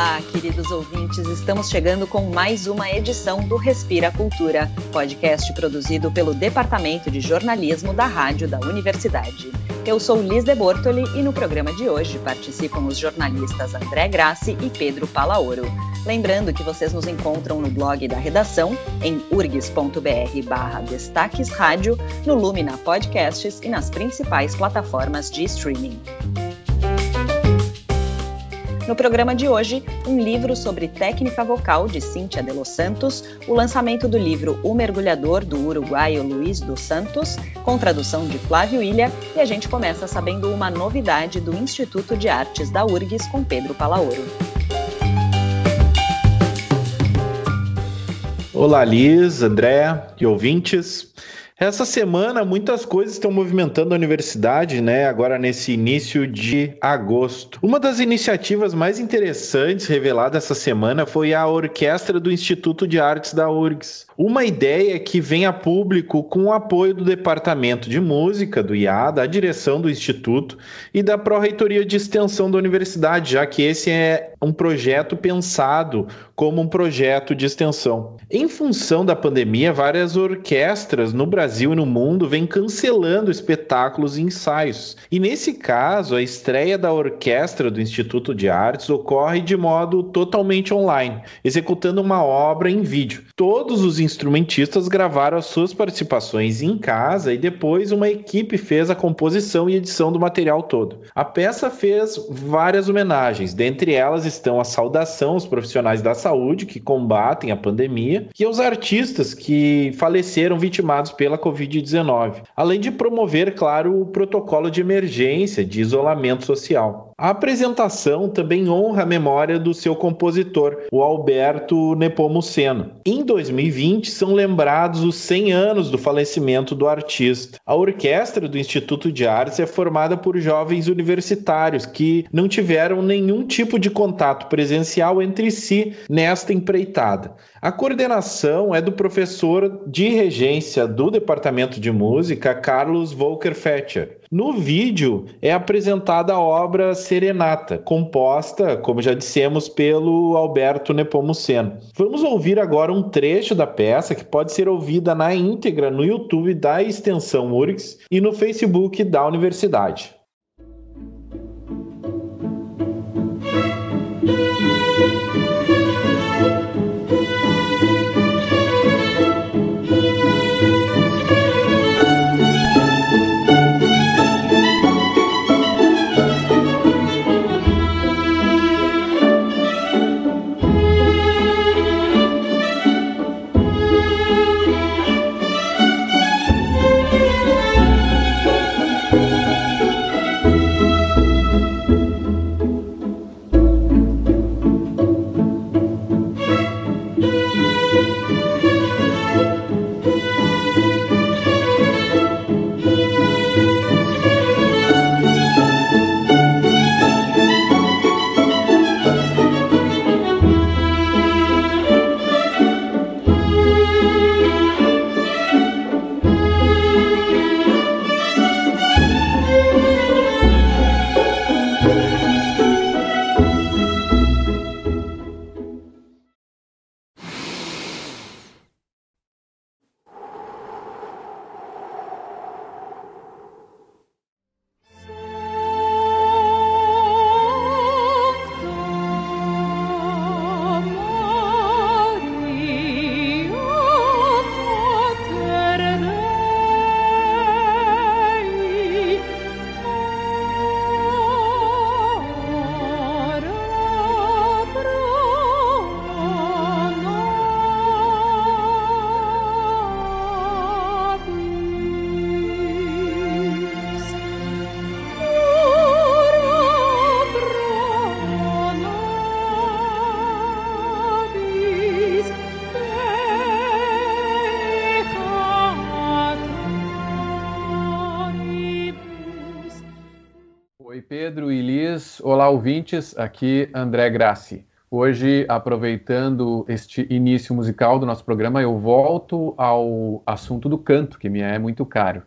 Olá, queridos ouvintes, estamos chegando com mais uma edição do Respira Cultura, podcast produzido pelo Departamento de Jornalismo da Rádio da Universidade. Eu sou Liz de Bortoli e no programa de hoje participam os jornalistas André Grassi e Pedro Palaoro. Lembrando que vocês nos encontram no blog da redação, em urgs.br barra Destaques Rádio, no Lumina Podcasts e nas principais plataformas de streaming. No programa de hoje, um livro sobre técnica vocal de Cíntia de Los Santos, o lançamento do livro O Mergulhador, do uruguaio Luiz dos Santos, com tradução de Flávio Ilha, e a gente começa sabendo uma novidade do Instituto de Artes da URGS com Pedro Palaoro. Olá, Liz, André e ouvintes. Essa semana muitas coisas estão movimentando a universidade, né? Agora nesse início de agosto. Uma das iniciativas mais interessantes revelada essa semana foi a orquestra do Instituto de Artes da URGS. Uma ideia que vem a público com o apoio do Departamento de Música do IA, da direção do Instituto e da Pró-Reitoria de Extensão da Universidade, já que esse é um projeto pensado como um projeto de extensão. Em função da pandemia, várias orquestras no Brasil e no mundo vêm cancelando espetáculos e ensaios. E nesse caso, a estreia da orquestra do Instituto de Artes ocorre de modo totalmente online, executando uma obra em vídeo. Todos os instrumentistas gravaram as suas participações em casa e depois uma equipe fez a composição e edição do material todo. A peça fez várias homenagens, dentre elas estão a saudação aos profissionais da saúde que combatem a pandemia e aos artistas que faleceram vitimados pela Covid-19, além de promover, claro, o protocolo de emergência de isolamento social. A apresentação também honra a memória do seu compositor, o Alberto Nepomuceno. Em 2020, são lembrados os 100 anos do falecimento do artista. A orquestra do Instituto de Artes é formada por jovens universitários que não tiveram nenhum tipo de contato presencial entre si nesta empreitada. A coordenação é do professor de regência do Departamento de Música, Carlos Volker Fetcher. No vídeo é apresentada a obra Serenata, composta, como já dissemos, pelo Alberto Nepomuceno. Vamos ouvir agora um trecho da peça que pode ser ouvida na íntegra no YouTube da Extensão URGS e no Facebook da Universidade. Olá, ouvintes. Aqui André Grassi. Hoje, aproveitando este início musical do nosso programa, eu volto ao assunto do canto, que me é muito caro.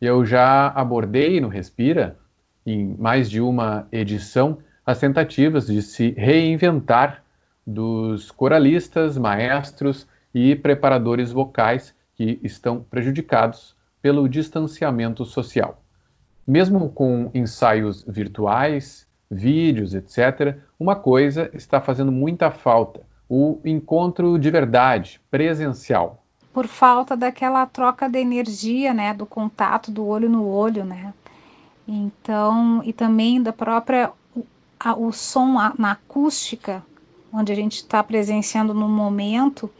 Eu já abordei no Respira, em mais de uma edição, as tentativas de se reinventar dos coralistas, maestros e preparadores vocais que estão prejudicados pelo distanciamento social. Mesmo com ensaios virtuais, vídeos, etc., uma coisa está fazendo muita falta: o encontro de verdade, presencial. Por falta daquela troca de energia, né, do contato do olho no olho, né? Então, e também da própria a, o som a, na acústica, onde a gente está presenciando no momento,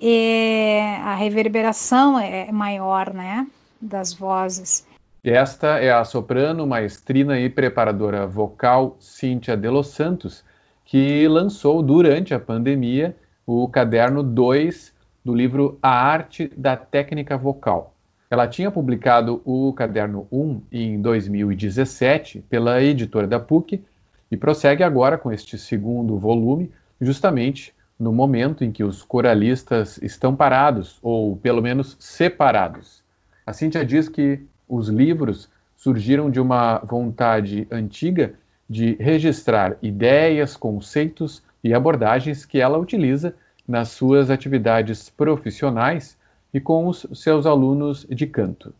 é, a reverberação é maior, né, das vozes. Esta é a soprano, maestrina e preparadora vocal Cíntia de Los Santos, que lançou durante a pandemia o caderno 2 do livro A Arte da Técnica Vocal. Ela tinha publicado o caderno 1 em 2017 pela editora da PUC e prossegue agora com este segundo volume, justamente no momento em que os coralistas estão parados, ou pelo menos separados. A Cíntia diz que os livros surgiram de uma vontade antiga de registrar ideias, conceitos e abordagens que ela utiliza nas suas atividades profissionais e com os seus alunos de canto.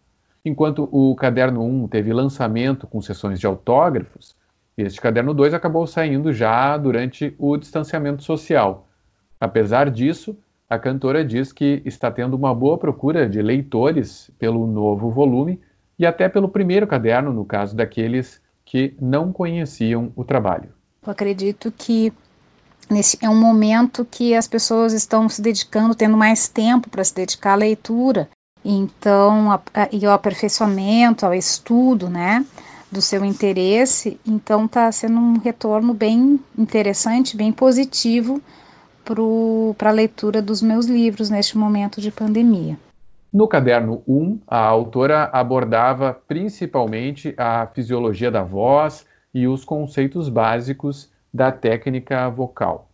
Enquanto o caderno 1 teve lançamento com sessões de autógrafos, este caderno 2 acabou saindo já durante o distanciamento social. Apesar disso, a cantora diz que está tendo uma boa procura de leitores pelo novo volume e até pelo primeiro caderno, no caso daqueles que não conheciam o trabalho. Eu acredito que nesse é um momento que as pessoas estão se dedicando, tendo mais tempo para se dedicar à leitura, então a, a, e ao aperfeiçoamento, ao estudo, né, do seu interesse. Então está sendo um retorno bem interessante, bem positivo para a leitura dos meus livros neste momento de pandemia. No caderno 1, a autora abordava principalmente a fisiologia da voz e os conceitos básicos da técnica vocal.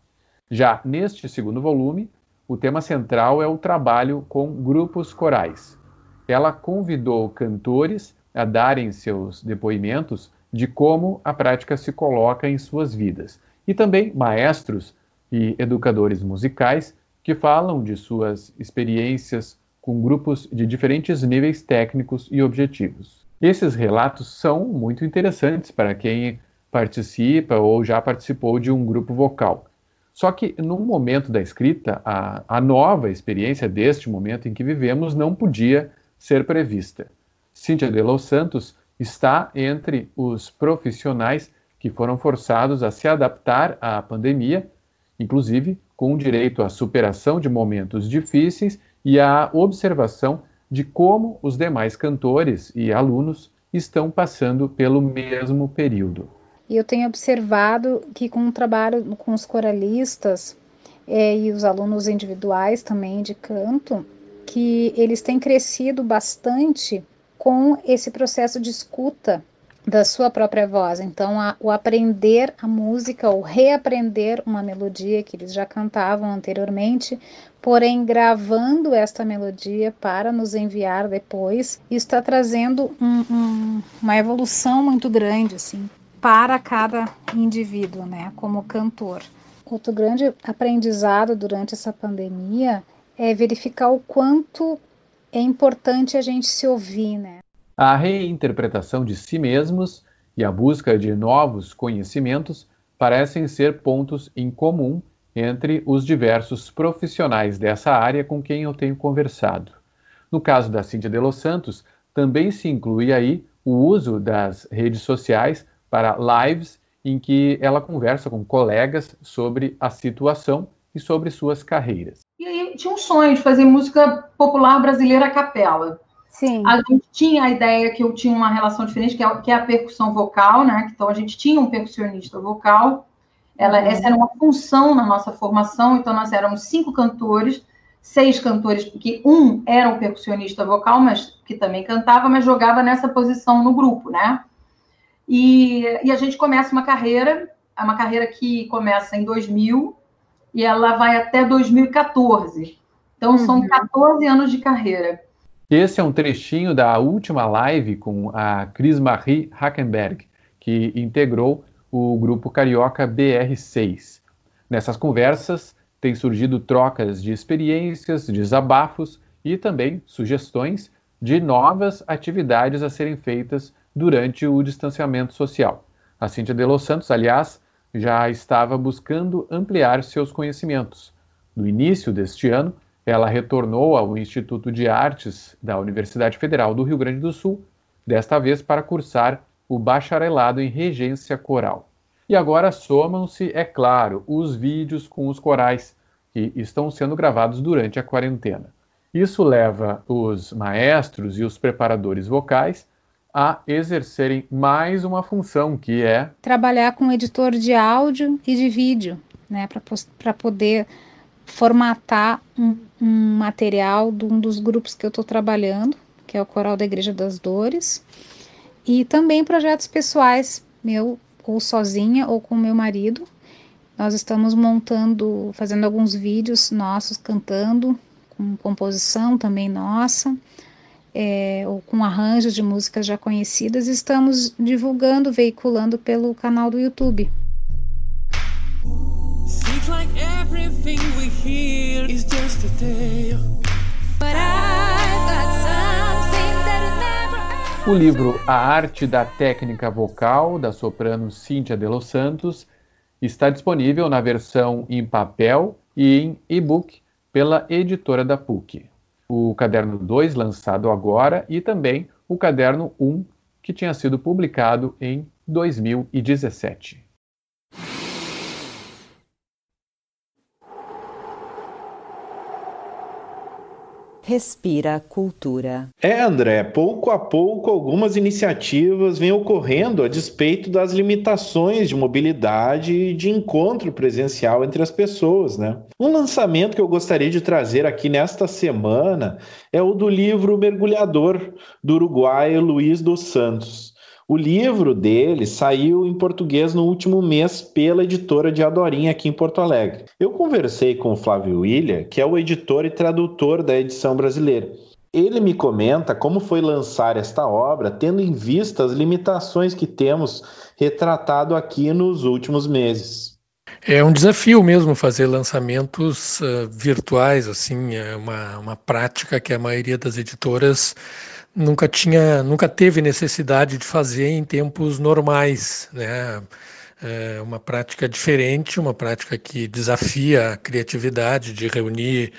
Já neste segundo volume, o tema central é o trabalho com grupos corais. Ela convidou cantores a darem seus depoimentos de como a prática se coloca em suas vidas, e também maestros e educadores musicais que falam de suas experiências com grupos de diferentes níveis técnicos e objetivos. Esses relatos são muito interessantes para quem participa ou já participou de um grupo vocal. Só que no momento da escrita, a, a nova experiência deste momento em que vivemos não podia ser prevista. Cíntia de Los Santos está entre os profissionais que foram forçados a se adaptar à pandemia, inclusive com direito à superação de momentos difíceis e à observação de como os demais cantores e alunos estão passando pelo mesmo período. E eu tenho observado que com o trabalho com os coralistas é, e os alunos individuais também de canto, que eles têm crescido bastante com esse processo de escuta da sua própria voz. Então, a, o aprender a música ou reaprender uma melodia que eles já cantavam anteriormente, porém gravando esta melodia para nos enviar depois, está trazendo um, um, uma evolução muito grande, assim, para cada indivíduo, né, como cantor. Outro grande aprendizado durante essa pandemia é verificar o quanto é importante a gente se ouvir, né? A reinterpretação de si mesmos e a busca de novos conhecimentos parecem ser pontos em comum entre os diversos profissionais dessa área com quem eu tenho conversado. No caso da Cíntia de Los Santos, também se inclui aí o uso das redes sociais para lives em que ela conversa com colegas sobre a situação e sobre suas carreiras. E aí tinha um sonho de fazer música popular brasileira a capela. Sim. A gente tinha a ideia que eu tinha uma relação diferente, que é, que é a percussão vocal, né? Então a gente tinha um percussionista vocal. Ela, uhum. Essa era uma função na nossa formação, então nós éramos cinco cantores, seis cantores, porque um era um percussionista vocal, mas que também cantava, mas jogava nessa posição no grupo, né? E, e a gente começa uma carreira, é uma carreira que começa em 2000 e ela vai até 2014. Então, uhum. são 14 anos de carreira. Esse é um trechinho da última live com a Cris Marie Hackenberg, que integrou o grupo carioca BR6. Nessas conversas têm surgido trocas de experiências, desabafos e também sugestões de novas atividades a serem feitas durante o distanciamento social. A Cíntia de Los Santos, aliás, já estava buscando ampliar seus conhecimentos. No início deste ano, ela retornou ao Instituto de Artes da Universidade Federal do Rio Grande do Sul, desta vez para cursar o bacharelado em regência coral. E agora somam-se, é claro, os vídeos com os corais que estão sendo gravados durante a quarentena. Isso leva os maestros e os preparadores vocais a exercerem mais uma função que é trabalhar com editor de áudio e de vídeo, né, para poder formatar um, um, material de um dos grupos que eu estou trabalhando, que é o Coral da Igreja das Dores, e também projetos pessoais, meu ou sozinha ou com meu marido. Nós estamos montando, fazendo alguns vídeos nossos cantando, com composição também nossa, é, ou com arranjos de músicas já conhecidas, estamos divulgando, veiculando pelo canal do YouTube. O livro A Arte da Técnica Vocal, da soprano Cíntia de Los Santos, está disponível na versão em papel e em e-book pela editora da PUC o caderno 2, lançado agora, e também o caderno 1, que tinha sido publicado em 2017. Respira Cultura. É, André, pouco a pouco algumas iniciativas vêm ocorrendo a despeito das limitações de mobilidade e de encontro presencial entre as pessoas, né? Um lançamento que eu gostaria de trazer aqui nesta semana é o do livro Mergulhador, do uruguaio Luiz dos Santos. O livro dele saiu em português no último mês pela editora de Adorinha aqui em Porto Alegre. Eu conversei com o Flávio William, que é o editor e tradutor da edição brasileira. Ele me comenta como foi lançar esta obra, tendo em vista as limitações que temos retratado aqui nos últimos meses. É um desafio mesmo fazer lançamentos uh, virtuais, assim, é uma, uma prática que a maioria das editoras nunca tinha, nunca teve necessidade de fazer em tempos normais, né? É uma prática diferente, uma prática que desafia a criatividade de reunir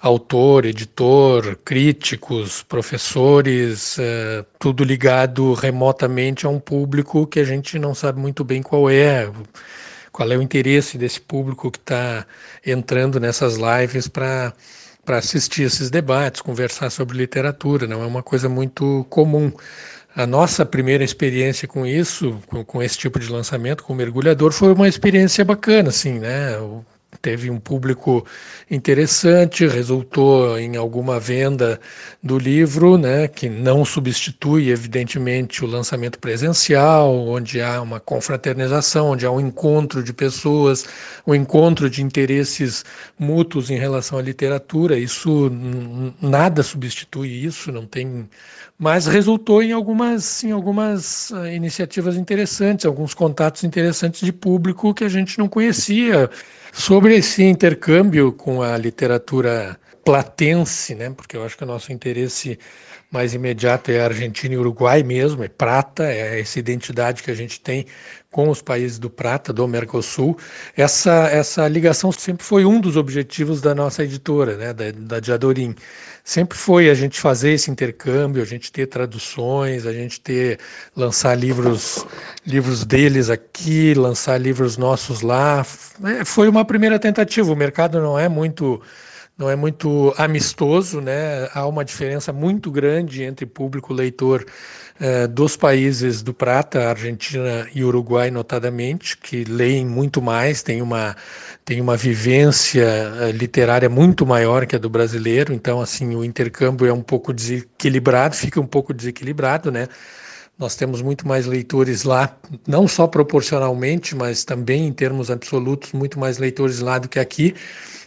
autor, editor, críticos, professores, é, tudo ligado remotamente a um público que a gente não sabe muito bem qual é, qual é o interesse desse público que está entrando nessas lives para para assistir esses debates, conversar sobre literatura, não é uma coisa muito comum. A nossa primeira experiência com isso, com, com esse tipo de lançamento, com o mergulhador, foi uma experiência bacana, assim, né? Teve um público interessante, resultou em alguma venda do livro, né, que não substitui, evidentemente, o lançamento presencial, onde há uma confraternização, onde há um encontro de pessoas, um encontro de interesses mútuos em relação à literatura. Isso nada substitui isso, não tem mas resultou em algumas, em algumas uh, iniciativas interessantes, alguns contatos interessantes de público que a gente não conhecia sobre esse intercâmbio com a literatura platense, né? Porque eu acho que o nosso interesse mais imediato é a Argentina e Uruguai mesmo, é prata, é essa identidade que a gente tem com os países do prata, do Mercosul. Essa, essa ligação sempre foi um dos objetivos da nossa editora, né, da, da Diadorim. Sempre foi a gente fazer esse intercâmbio, a gente ter traduções, a gente ter lançar livros, livros deles aqui, lançar livros nossos lá. É, foi uma primeira tentativa. O mercado não é muito não é muito amistoso, né? Há uma diferença muito grande entre público leitor eh, dos países do Prata, Argentina e Uruguai, notadamente, que leem muito mais, tem uma, tem uma vivência eh, literária muito maior que a do brasileiro, então, assim, o intercâmbio é um pouco desequilibrado, fica um pouco desequilibrado, né? Nós temos muito mais leitores lá, não só proporcionalmente, mas também em termos absolutos, muito mais leitores lá do que aqui.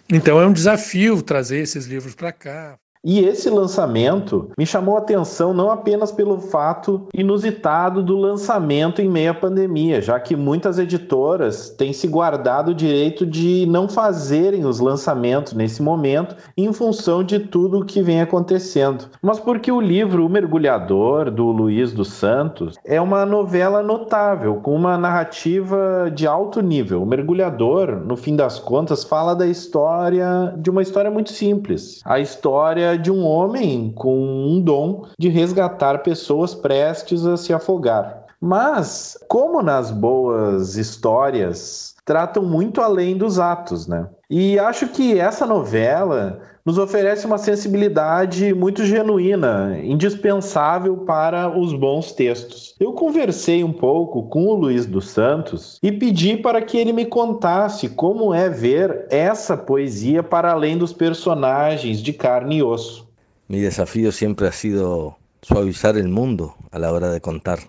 Então é um desafio trazer esses livros para cá. E esse lançamento me chamou a atenção não apenas pelo fato inusitado do lançamento em meio à pandemia, já que muitas editoras têm se guardado o direito de não fazerem os lançamentos nesse momento em função de tudo o que vem acontecendo, mas porque o livro O Mergulhador, do Luiz dos Santos, é uma novela notável, com uma narrativa de alto nível. O Mergulhador, no fim das contas, fala da história de uma história muito simples. A história de um homem com um dom de resgatar pessoas prestes a se afogar. Mas, como nas boas histórias, tratam muito além dos atos, né? E acho que essa novela nos oferece uma sensibilidade muito genuína, indispensável para os bons textos. Eu conversei um pouco com o Luiz dos Santos e pedi para que ele me contasse como é ver essa poesia para além dos personagens de carne e osso. Mi desafío siempre ha sido suavizar el mundo a la hora de contar,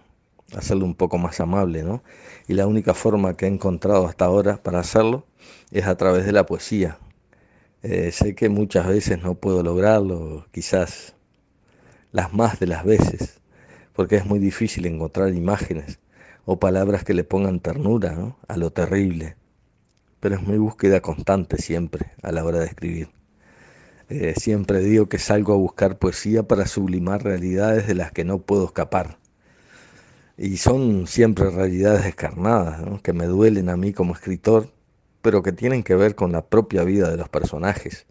hacerlo un poco más amable, ¿no? Y la única forma que he encontrado hasta ahora para hacerlo es a través de la poesía, eh, sé que muchas veces no puedo lograrlo, quizás las más de las veces, porque es muy difícil encontrar imágenes o palabras que le pongan ternura a lo terrible, pero es mi búsqueda constante siempre a la hora de escribir. Eh, siempre digo que salgo a buscar poesía para sublimar realidades de las que no puedo escapar. Y son siempre realidades descarnadas, que me duelen a mí como escritor pero que tienen que ver con la propia vida de los personajes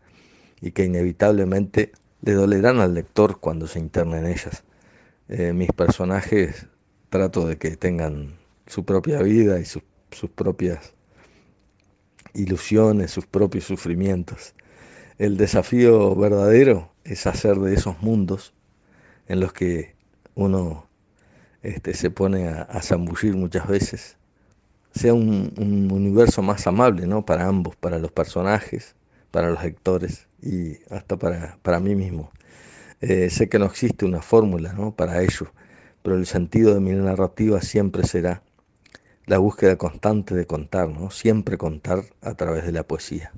y que inevitablemente le dolerán al lector cuando se interne en ellas. Eh, mis personajes trato de que tengan su propia vida y sus propias ilusiones, sus propios sufrimientos. El desafío verdadero es hacer de esos mundos en los que uno este, se pone a, a zambullir muchas veces, sea un, universo más amable, ¿no? Para ambos, para los personajes, para los lectores y hasta para, para mí mismo. Eh, sé que no existe una fórmula, ¿no? Para ello, pero el sentido de mi narrativa siempre será la búsqueda constante de contar, ¿no? Siempre contar a través de la poesía.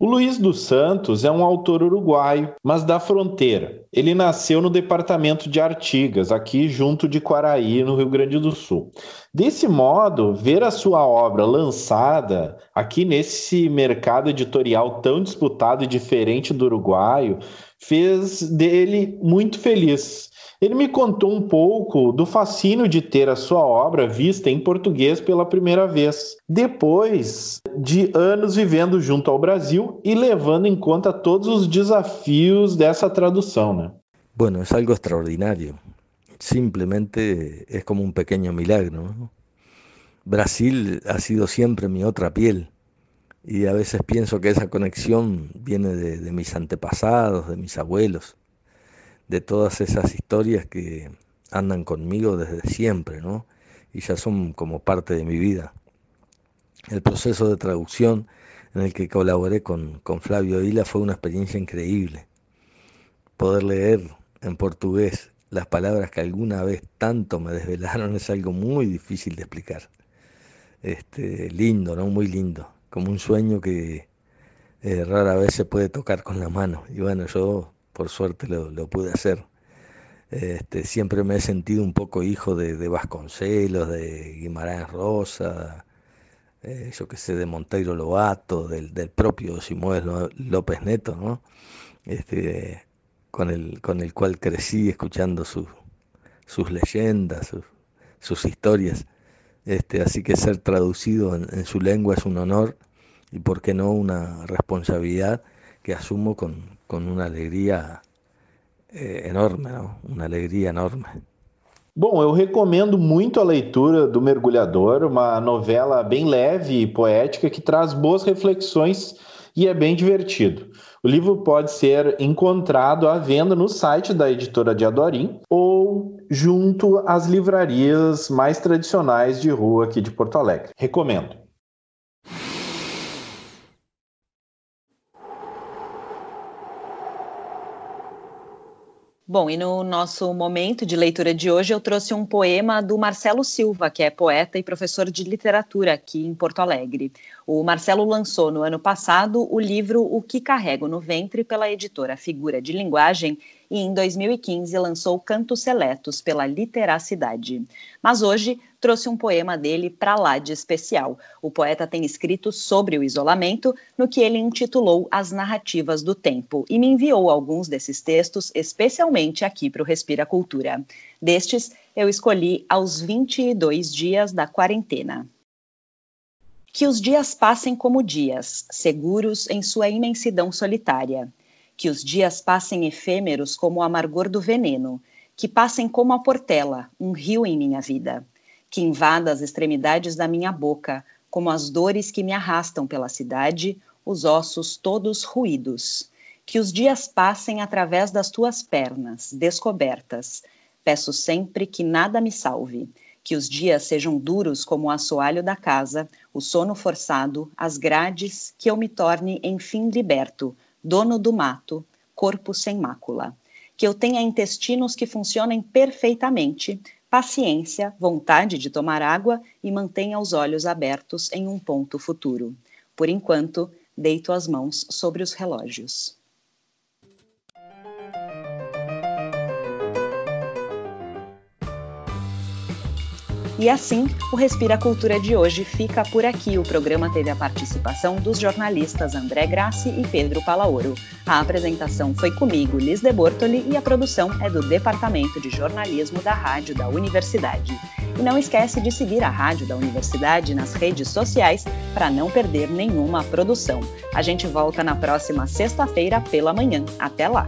O Luiz dos Santos é um autor uruguaio, mas da fronteira. Ele nasceu no departamento de Artigas, aqui junto de Quaraí, no Rio Grande do Sul. Desse modo, ver a sua obra lançada aqui nesse mercado editorial tão disputado e diferente do uruguaio fez dele muito feliz. Ele me contou um pouco do fascínio de ter a sua obra vista em português pela primeira vez, depois de anos vivendo junto ao Brasil e levando em conta todos os desafios dessa tradução, né? Bueno, es algo extraordinario. Simplemente es como un pequeño milagro. ¿no? Brasil ha sido siempre mi otra piel y a veces pienso que esa conexión viene de, de mis antepasados, de mis abuelos. De todas esas historias que andan conmigo desde siempre, ¿no? Y ya son como parte de mi vida. El proceso de traducción en el que colaboré con, con Flavio Hila fue una experiencia increíble. Poder leer en portugués las palabras que alguna vez tanto me desvelaron es algo muy difícil de explicar. Este, lindo, ¿no? Muy lindo. Como un sueño que eh, rara vez se puede tocar con la mano. Y bueno, yo por suerte lo, pude hacer. Este, siempre me he sentido un poco hijo de, Vasconcelos, de Guimarães Rosa, eh, yo que sé, de Monteiro Lobato, del, propio Simón López Neto, ¿no? Este, con, el, con el cual crecí escuchando sus leyendas, sus, historias. Este, así que ser traducido en su lengua es un honor y, por qué no, una responsabilidad que asumo con, con una alegria é, enorme, não? uma alegria enorme. Bom, eu recomendo muito a leitura do Mergulhador, uma novela bem leve e poética que traz boas reflexões e é bem divertido. O livro pode ser encontrado à venda no site da editora de Adorim ou junto às livrarias mais tradicionais de rua aqui de Porto Alegre. Recomendo. Bom, e no nosso momento de leitura de hoje eu trouxe um poema do Marcelo Silva, que é poeta e professor de literatura aqui em Porto Alegre. O Marcelo lançou no ano passado o livro O que Carrego no Ventre pela editora Figura de Linguagem e em 2015 lançou Cantos Seletos pela Literacidade. Mas hoje trouxe um poema dele para lá de especial. O poeta tem escrito sobre o isolamento, no que ele intitulou As Narrativas do Tempo, e me enviou alguns desses textos especialmente aqui para o Respira Cultura. Destes, eu escolhi Aos 22 Dias da Quarentena. Que os dias passem como dias, seguros em sua imensidão solitária que os dias passem efêmeros como o amargor do veneno, que passem como a portela, um rio em minha vida, que invada as extremidades da minha boca, como as dores que me arrastam pela cidade, os ossos todos ruídos. Que os dias passem através das tuas pernas, descobertas. Peço sempre que nada me salve. Que os dias sejam duros como o assoalho da casa, o sono forçado, as grades, que eu me torne enfim liberto, dono do mato, corpo sem mácula. Que eu tenha intestinos que funcionem perfeitamente, paciência, vontade de tomar água e mantenha os olhos abertos em um ponto futuro. Por enquanto, deito as mãos sobre os relógios. E assim, o Respira Cultura de hoje fica por aqui. O programa teve a participação dos jornalistas André Grassi e Pedro Palaoro. A apresentação foi comigo, Liz de Bortoli, e a produção é do Departamento de Jornalismo da Rádio da Universidade. E não esquece de seguir a Rádio da Universidade nas redes sociais para não perder nenhuma produção. A gente volta na próxima sexta-feira pela manhã. Até lá!